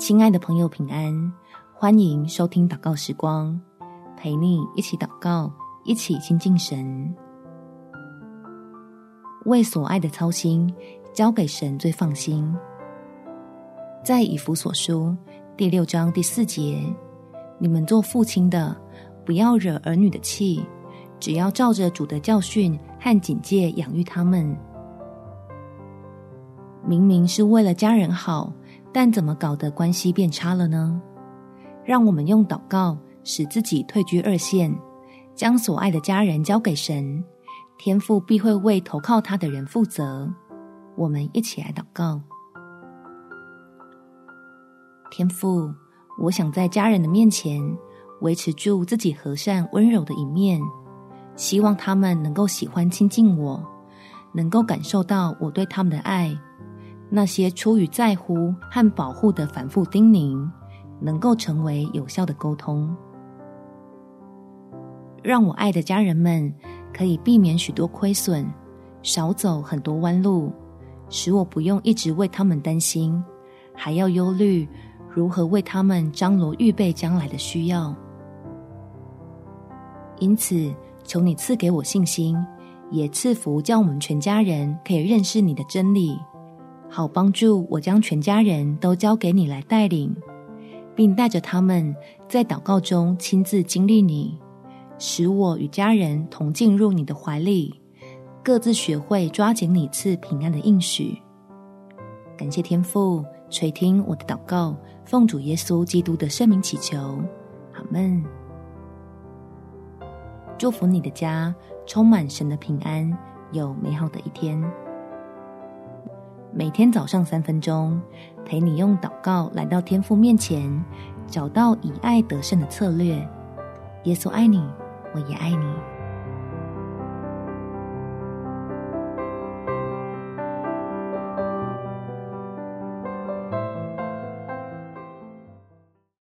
亲爱的朋友，平安！欢迎收听祷告时光，陪你一起祷告，一起亲近神。为所爱的操心，交给神最放心。在以弗所书第六章第四节，你们做父亲的，不要惹儿女的气，只要照着主的教训和警戒养育他们。明明是为了家人好。但怎么搞得关系变差了呢？让我们用祷告使自己退居二线，将所爱的家人交给神，天父必会为投靠他的人负责。我们一起来祷告：天父，我想在家人的面前维持住自己和善温柔的一面，希望他们能够喜欢亲近我，能够感受到我对他们的爱。那些出于在乎和保护的反复叮咛，能够成为有效的沟通，让我爱的家人们可以避免许多亏损，少走很多弯路，使我不用一直为他们担心，还要忧虑如何为他们张罗预备将来的需要。因此，求你赐给我信心，也赐福，叫我们全家人可以认识你的真理。好帮助我将全家人都交给你来带领，并带着他们在祷告中亲自经历你，使我与家人同进入你的怀里，各自学会抓紧你赐平安的应许。感谢天父垂听我的祷告，奉主耶稣基督的圣名祈求，阿门。祝福你的家充满神的平安，有美好的一天。每天早上三分钟，陪你用祷告来到天父面前，找到以爱得胜的策略。耶稣爱你，我也爱你。